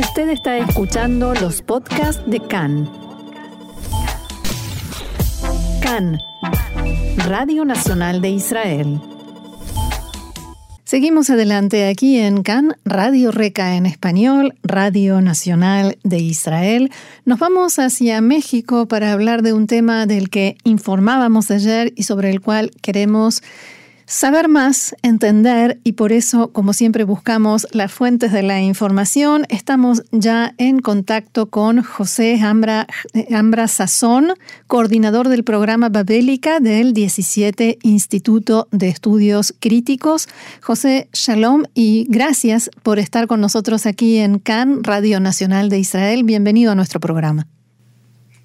Usted está escuchando los podcasts de CAN. CAN, Radio Nacional de Israel. Seguimos adelante aquí en CAN, Radio Reca en español, Radio Nacional de Israel. Nos vamos hacia México para hablar de un tema del que informábamos ayer y sobre el cual queremos Saber más, entender y por eso, como siempre, buscamos las fuentes de la información. Estamos ya en contacto con José Ambra, Ambra Sazón, coordinador del programa Babélica del 17 Instituto de Estudios Críticos. José, shalom y gracias por estar con nosotros aquí en CAN, Radio Nacional de Israel. Bienvenido a nuestro programa.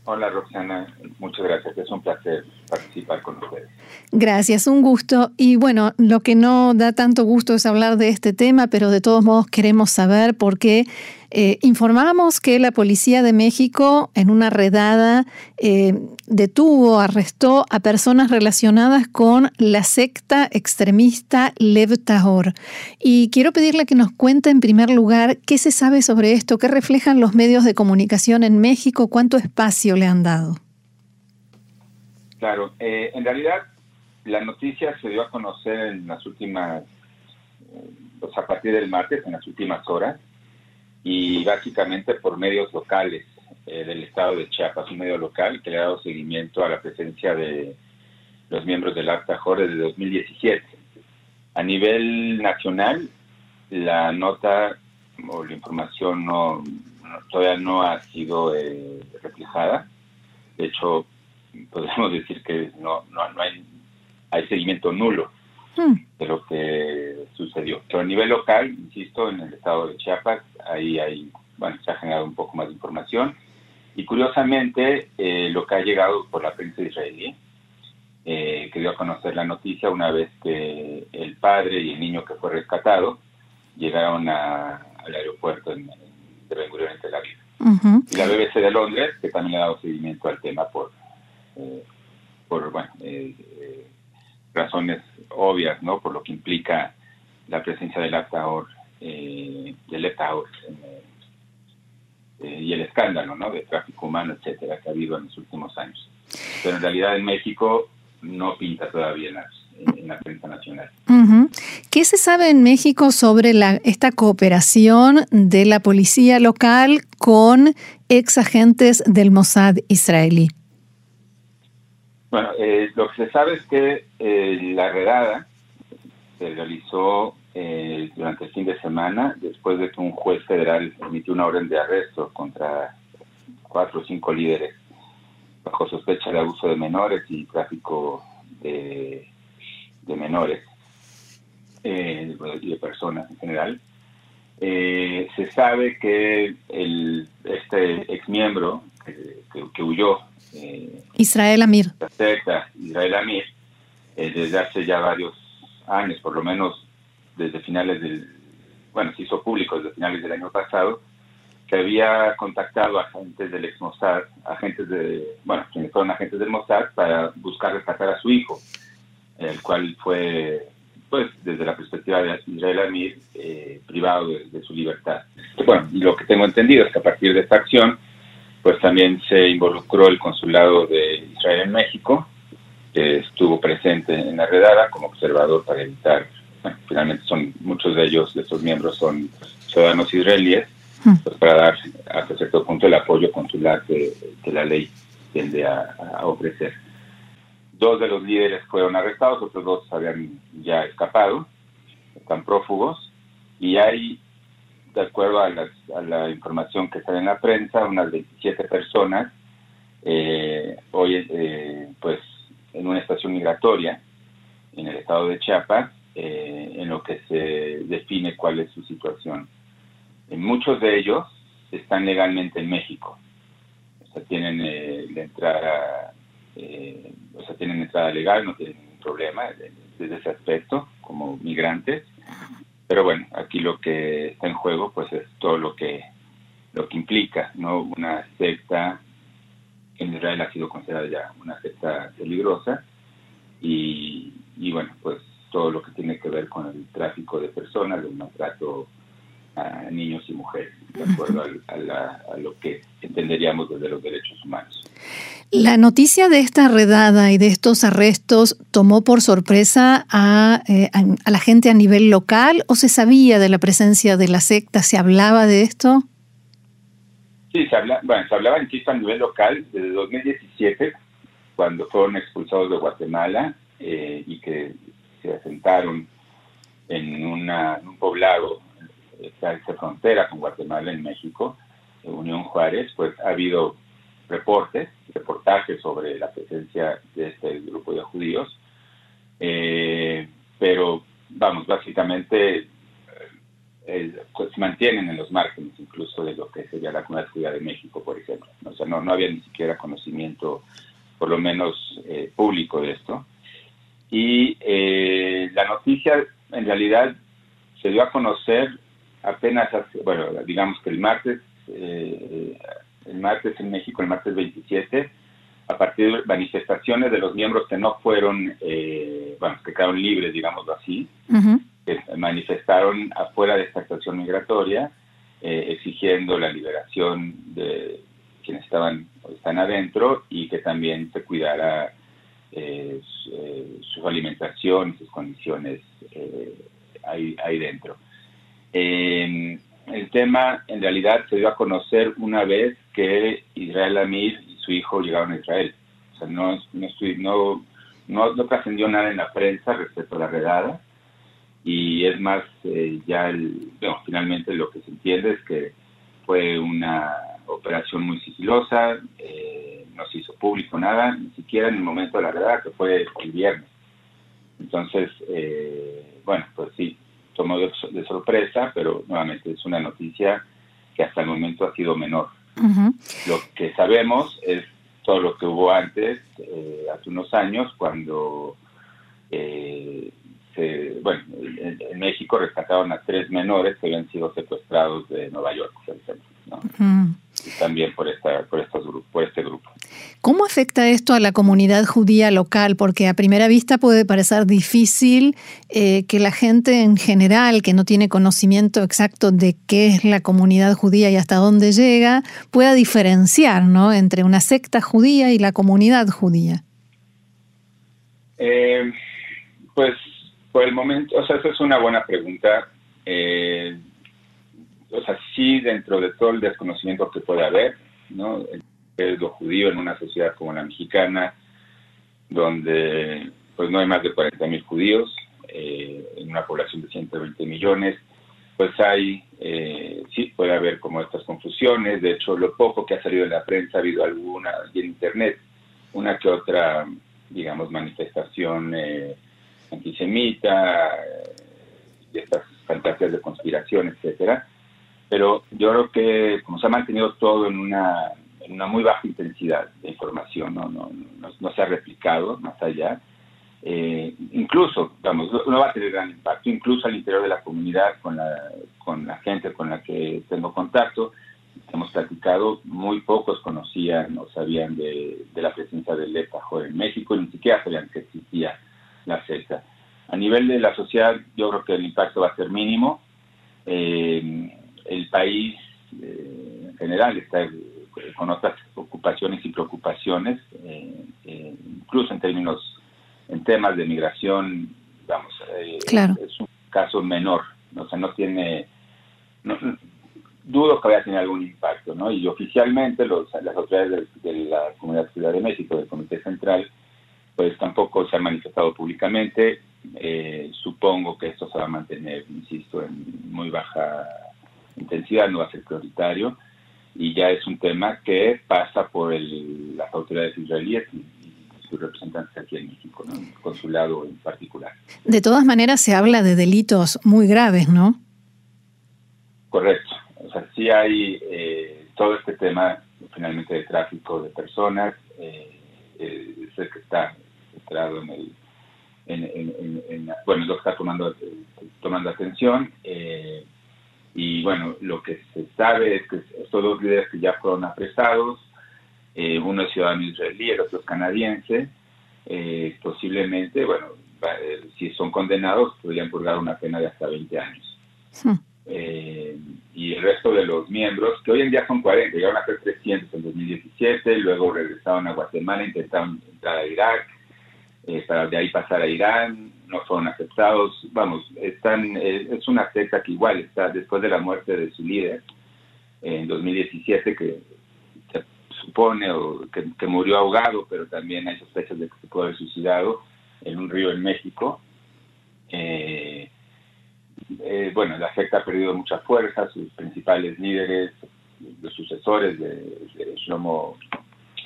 Hola Roxana, muchas gracias. Es un placer participar con ustedes. Gracias, un gusto. Y bueno, lo que no da tanto gusto es hablar de este tema, pero de todos modos queremos saber por qué eh, informamos que la Policía de México en una redada eh, detuvo, arrestó a personas relacionadas con la secta extremista Lev Tahor. Y quiero pedirle que nos cuente en primer lugar qué se sabe sobre esto, qué reflejan los medios de comunicación en México, cuánto espacio le han dado. Claro, eh, en realidad la noticia se dio a conocer en las últimas, a partir del martes, en las últimas horas, y básicamente por medios locales eh, del estado de Chiapas, un medio local que le ha dado seguimiento a la presencia de los miembros del Acta Jor desde 2017. A nivel nacional, la nota o la información no, todavía no ha sido eh, reflejada. De hecho, podemos decir que no, no, no hay, hay seguimiento nulo. De lo que sucedió. Pero a nivel local, insisto, en el estado de Chiapas, ahí hay, bueno, se ha generado un poco más de información. Y curiosamente, eh, lo que ha llegado por la prensa israelí, eh, que dio a conocer la noticia una vez que el padre y el niño que fue rescatado llegaron al aeropuerto en, de Ben Gurion en Tel Aviv. Y la BBC de Londres, que también le ha dado seguimiento al tema por, eh, por bueno, razones obvias, ¿no? Por lo que implica la presencia del actaor eh, del eh, eh, y el escándalo ¿no? de tráfico humano, etcétera, que ha habido en los últimos años. Pero en realidad en México no pinta todavía en la, prensa nacional. ¿Qué se sabe en México sobre la, esta cooperación de la policía local con ex agentes del Mossad israelí? Bueno, eh, lo que se sabe es que eh, la redada se realizó eh, durante el fin de semana, después de que un juez federal emitió una orden de arresto contra cuatro o cinco líderes bajo sospecha de abuso de menores y tráfico de, menores eh, y de personas en general. Eh, se sabe que el, este ex miembro que, huyó, Israel Amir, Israel Amir, desde hace ya varios años, por lo menos desde finales del, bueno, se hizo público desde finales del año pasado, que había contactado a agentes del ex Mossad, agentes de, bueno, quienes fueron agentes del Mossad para buscar rescatar a su hijo, el cual fue, pues, desde la perspectiva de Israel Amir, eh, privado de, su libertad. Bueno, y lo que tengo entendido es que a partir de esta acción, pues también se involucró el consulado de Israel en México, que estuvo presente en la redada como observador para evitar finalmente son muchos de ellos, de estos miembros, son ciudadanos israelíes, hmm. pues, para dar hasta cierto punto el apoyo consular que, la ley tiende a, ofrecer. Dos de los líderes fueron arrestados, otros dos habían ya escapado, están prófugos, y hay, de acuerdo a, la información que sale en la prensa, unas 27 personas eh, hoy, eh, pues, en una estación migratoria en el estado de Chiapas, eh, en lo que se define cuál es su situación. En muchos de ellos están legalmente en México, o sea, tienen eh, la entrada, eh, o sea, tienen entrada legal, no tienen ningún problema desde ese aspecto como migrantes. Pero bueno, aquí lo que está en juego, pues es todo lo que lo que implica, no una secta en Israel ha sido considerada ya una secta peligrosa y, y bueno, pues todo lo que tiene que ver con el tráfico de personas, el maltrato a niños y mujeres, de acuerdo a, lo que entenderíamos desde los derechos humanos. La noticia de esta redada y de estos arrestos tomó por sorpresa a, eh, a, la gente a nivel local o se sabía de la presencia de la secta? ¿Se hablaba de esto? Sí, se, habla, bueno, se hablaba, insisto, a nivel local desde 2017, cuando fueron expulsados de Guatemala eh, y que se asentaron en, una, un poblado esta, frontera con Guatemala en México, Unión Juárez, pues ha habido reportes, reportajes sobre la presencia de este grupo de judíos, eh, pero vamos, básicamente eh, pues, se mantienen en los márgenes incluso de lo que sería la comunidad judía de México, por ejemplo. O sea, no, no había ni siquiera conocimiento, por lo menos eh, público de esto. Y la noticia en realidad se dio a conocer apenas, bueno, digamos que el martes, eh, el martes en México, el martes 27, a partir de manifestaciones de los miembros que no fueron, eh, bueno, que quedaron libres, digámoslo así, que manifestaron afuera de esta estación migratoria, eh, exigiendo la liberación de quienes estaban están adentro y que también se cuidara su, alimentación y sus condiciones ahí, ahí dentro. Eh, el tema en realidad se dio a conocer una vez que Israel Amir y su hijo llegaron a Israel. O sea, no, no, no, no, trascendió nada en la prensa respecto a la redada. Y es más, eh, ya el, finalmente lo que se entiende es que fue una operación muy sigilosa, eh, no se hizo público nada, ni siquiera en el momento de la redada, que fue el viernes. Entonces, eh, bueno, pues sí, tomó de, sorpresa, pero nuevamente es una noticia que hasta el momento ha sido menor. Lo que sabemos es todo lo que hubo antes, eh, hace unos años, cuando, eh, bueno, en, México rescataron a tres menores que habían sido secuestrados de Nueva York, por ejemplo. ¿no? También por, esta, por, estos por este grupo. ¿Cómo afecta esto a la comunidad judía local? Porque a primera vista puede parecer difícil eh, que la gente en general, que no tiene conocimiento exacto de qué es la comunidad judía y hasta dónde llega, pueda diferenciar ¿no? entre una secta judía y la comunidad judía. Eh, pues por el momento, o sea, esa es una buena pregunta. Eh, o sea, sí dentro de todo el desconocimiento que puede haber, ¿no? El lo judío en una sociedad como la mexicana, donde pues no hay más de 40 mil judíos, eh, en una población de 120 millones, pues hay, eh, sí, puede haber como estas confusiones, de hecho lo poco que ha salido en la prensa, ha habido alguna, y en internet, una que otra, digamos, manifestación eh, antisemita, de estas fantasías de conspiración, etcétera, pero yo creo que como se ha mantenido todo en una, muy baja intensidad de información, no, no, no, se ha replicado más allá, eh, incluso, vamos, no va a tener gran impacto, incluso al interior de la comunidad, con la, con la gente con la que tengo contacto, hemos platicado, muy pocos conocían o sabían de, de la presencia del EPAJOR en México, ni siquiera sabían que existía la secta. A nivel de la sociedad, yo creo que el impacto va a ser mínimo. Eh, el país eh, en general está eh, con otras ocupaciones y preocupaciones, eh, incluso en términos, en temas de migración, vamos, es un caso menor, o sea, no tiene, dudo que vaya a tener algún impacto, ¿no? Y oficialmente los, las autoridades de, la Comunidad Ciudad de México, del Comité Central, pues tampoco se han manifestado públicamente. supongo que esto se va a mantener, insisto, en muy baja intensidad no va a ser prioritario y ya es un tema que pasa por el, las autoridades israelíes y, sus representantes aquí en México, ¿no? el consulado en particular. De todas maneras se habla de delitos muy graves, ¿no? Correcto. O sea, sí hay eh, todo este tema finalmente de tráfico de personas, eh, eh es el que está centrado en el en, en, bueno, lo que está tomando, tomando atención. Eh, y bueno, lo que se sabe es que estos dos líderes que ya fueron apresados, eh, uno es ciudadano israelí, el otro es canadiense, eh, posiblemente, bueno, eh, si son condenados, podrían purgar una pena de hasta 20 años. Eh, y el resto de los miembros, que hoy en día son 40, llegaron a ser 300 en 2017, luego regresaron a Guatemala, intentaron entrar a Irak, eh, para de ahí pasar a Irán, no fueron aceptados. Vamos, están, eh, es una secta que igual está después de la muerte de su líder en 2017, que se supone o que, murió ahogado, pero también hay sospechas de que se puede haber suicidado en un río en México. Eh, bueno, la secta ha perdido mucha fuerza, sus principales líderes, los sucesores de, de Shlomo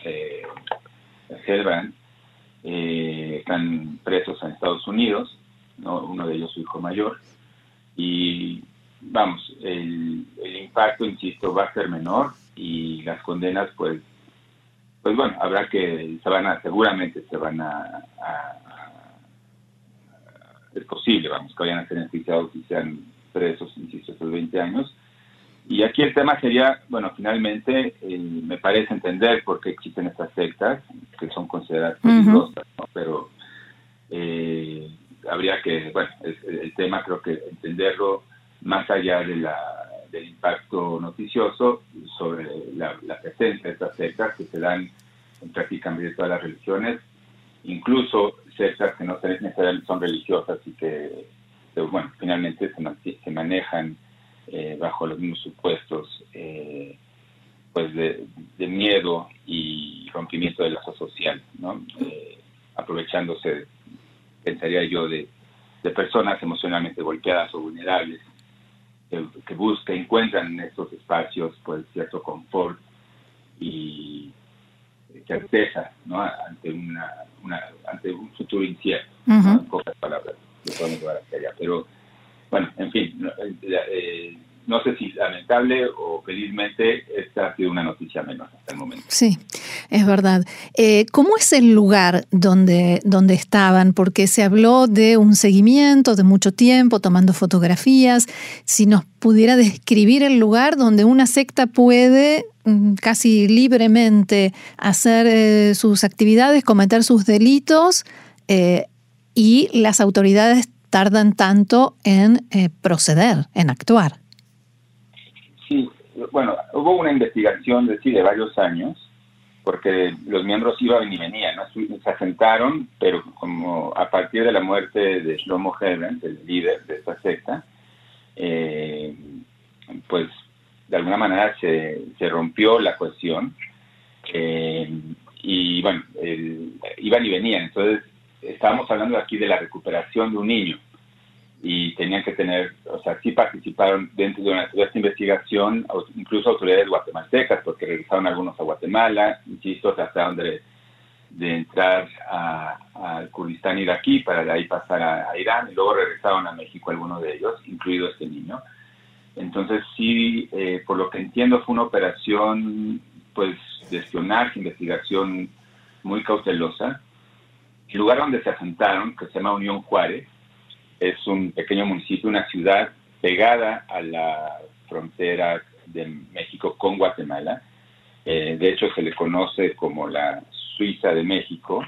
eh, eh, están presos en Estados Unidos, uno de ellos su hijo mayor, y vamos, el, impacto, insisto, va a ser menor y las condenas, pues, pues bueno, habrá que, se van a, seguramente se van a, es posible, vamos, que vayan a ser enjuiciados y sean presos, insisto, estos 20 años, y aquí el tema sería, bueno, finalmente eh, me parece entender por qué existen estas sectas, que son consideradas peligrosas, pero eh, habría que, bueno, el tema creo que entenderlo más allá de la, del impacto noticioso sobre la, presencia de estas sectas que se dan en prácticamente todas las religiones, incluso sectas que no necesariamente son religiosas y que, bueno, finalmente se, se manejan eh, bajo los mismos supuestos eh, pues de, miedo y rompimiento del lazo social, ¿no? Eh, aprovechándose, pensaría yo, de, personas emocionalmente golpeadas o vulnerables que, buscan, encuentran en estos espacios pues cierto confort y certeza ¿no? ante una, ante un futuro incierto, en pocas palabras, de llevar hacia allá. Pero bueno, en fin, eh, eh, no sé si lamentable o felizmente esta ha sido una noticia menos hasta el momento. Sí, es verdad. Eh, ¿Cómo es el lugar donde, donde estaban? Porque se habló de un seguimiento de mucho tiempo, tomando fotografías. Si nos pudiera describir el lugar donde una secta puede mm, casi libremente hacer sus actividades, cometer sus delitos y las autoridades tardan tanto en eh, proceder, en actuar. Sí, bueno, hubo una investigación de, sí, de varios años, porque los miembros iban y venían, se asentaron, pero como a partir de la muerte de Shlomo Hebrand, el líder de esta secta, eh, pues de alguna manera se, se rompió la cuestión eh, y bueno, iban y venían, entonces estábamos hablando aquí de la recuperación de un niño y tenían que tener, o sea, sí participaron dentro de, esta investigación, incluso autoridades guatemaltecas, porque regresaron algunos a Guatemala, insisto, trataron de, de entrar al Kurdistán iraquí para de ahí pasar a, Irán y luego regresaron a México algunos de ellos, incluido este niño. Entonces sí, eh, por lo que entiendo fue una operación pues de espionaje, investigación muy cautelosa, el lugar donde se asentaron, que se llama Unión Juárez, es un pequeño municipio, una ciudad pegada a la frontera de México con Guatemala. Eh, de hecho, se le conoce como la Suiza de México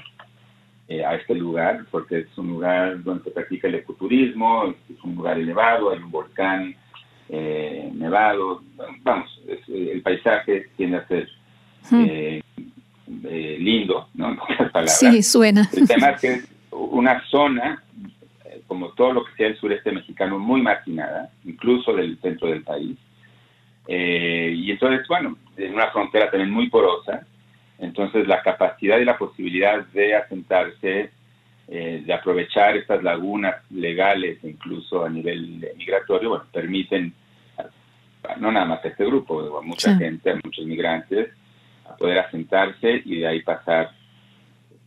eh, a este lugar, porque es un lugar donde se practica el ecoturismo, es un lugar elevado, hay un volcán eh, nevado. Vamos, el paisaje tiende a ser hmm. lindo, ¿no? En pocas palabras. Sí, suena. El tema es que es una zona, eh, como todo lo que sea el sureste mexicano, muy marginada, incluso del centro del país. Eh, y entonces, bueno, en una frontera también muy porosa, entonces la capacidad y la posibilidad de asentarse, eh, de aprovechar estas lagunas legales, incluso a nivel migratorio, bueno, permiten, no nada más a este grupo, a mucha gente, a muchos migrantes, a poder asentarse y de ahí pasar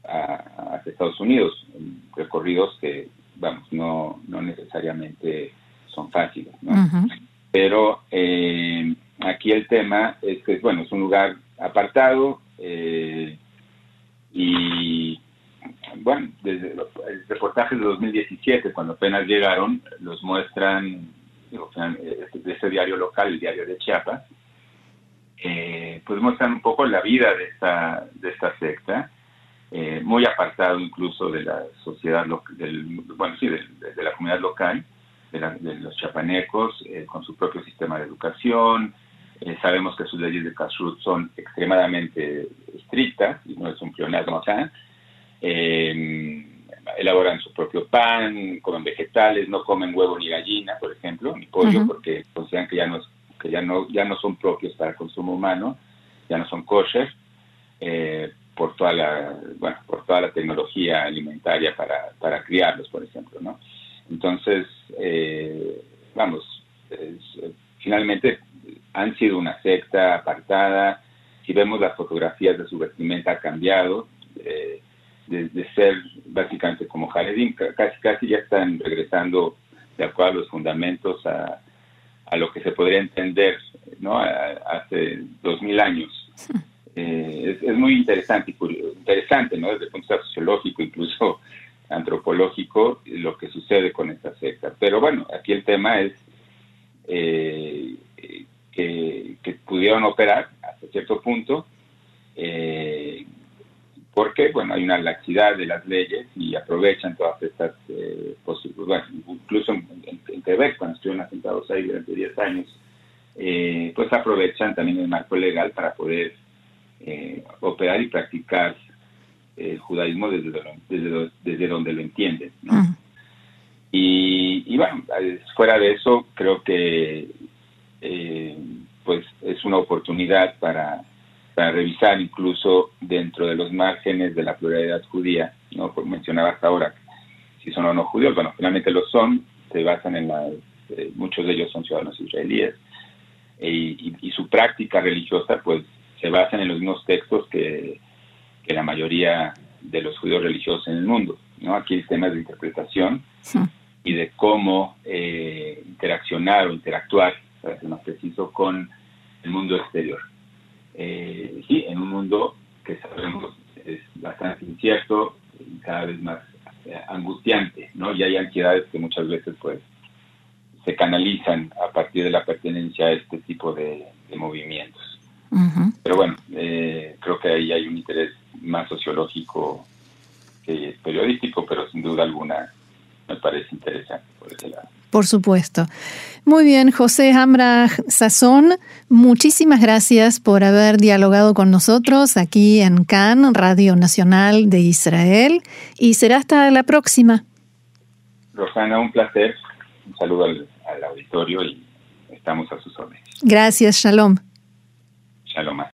a, Estados Unidos, recorridos que, vamos, no, no necesariamente son fáciles, Pero eh, aquí el tema es que, bueno, es un lugar apartado eh, y, bueno, desde el reportaje de 2017, cuando apenas llegaron, los muestran eh, de ese diario local, el diario de Chiapas, pues muestran un poco la vida de esta, de esta secta eh, muy apartado incluso de la sociedad, del, bueno, sí, de, la comunidad local, de, los chapanecos eh, con su propio sistema de educación. Eh, sabemos que sus leyes de kashrut son extremadamente estrictas, y no es un pleonasmo acá. Eh, elaboran su propio pan, comen vegetales, no comen huevo ni gallina, por ejemplo, ni pollo, porque consideran que ya no, que ya no, ya no son propios para consumo humano, ya no son kosher, por toda la, bueno, por toda la tecnología alimentaria para, para criarlos, por ejemplo, ¿no? Entonces, eh, vamos, finalmente han sido una secta apartada. Si vemos las fotografías de su vestimenta ha cambiado, eh, de, ser básicamente como Jaredim, casi, casi ya están regresando de acuerdo a los fundamentos a, a lo que se podría entender ¿no? hace dos mil años. Eh, es, muy interesante, interesante ¿no? desde el punto de vista sociológico, incluso antropológico lo que sucede con esta secta. Pero bueno, aquí el tema es eh, que, pudieron operar hasta cierto punto, eh, porque bueno, hay una laxidad de las leyes y aprovechan todas estas eh, posibilidades, bueno, incluso en, Quebec, cuando estuvieron asentados ahí durante 10 años, eh, pues aprovechan también el marco legal para poder operar y practicar el judaísmo desde, desde, desde donde lo entienden. y, bueno, fuera de eso, creo que eh, pues es una oportunidad para, para revisar incluso dentro de los márgenes de la pluralidad judía, ¿no? mencionaba hasta ahora si son o no judíos, bueno, finalmente lo son, se basan en la, eh, muchos de ellos son ciudadanos israelíes, y, y, su práctica religiosa pues se basan en los mismos textos que que la mayoría de los judíos religiosos en el mundo. ¿no? Aquí el tema de interpretación y de cómo eh, interaccionar o interactuar, para ser más preciso, con el mundo exterior. Eh, sí, en un mundo que sabemos es bastante incierto y cada vez más eh, angustiante, ¿no? Y hay ansiedades que muchas veces, pues, se canalizan a partir de la pertenencia a este tipo de, movimientos. Pero bueno, creo que ahí hay un interés más sociológico que periodístico, pero sin duda alguna me parece interesante por ese lado. Por supuesto. Muy bien, José Hamra Sazón, muchísimas gracias por haber dialogado con nosotros aquí en CAN, Radio Nacional de Israel, y será hasta la próxima. Rosana, un placer. Un saludo al, al auditorio y estamos a sus órdenes. Gracias, Shalom. Shalom.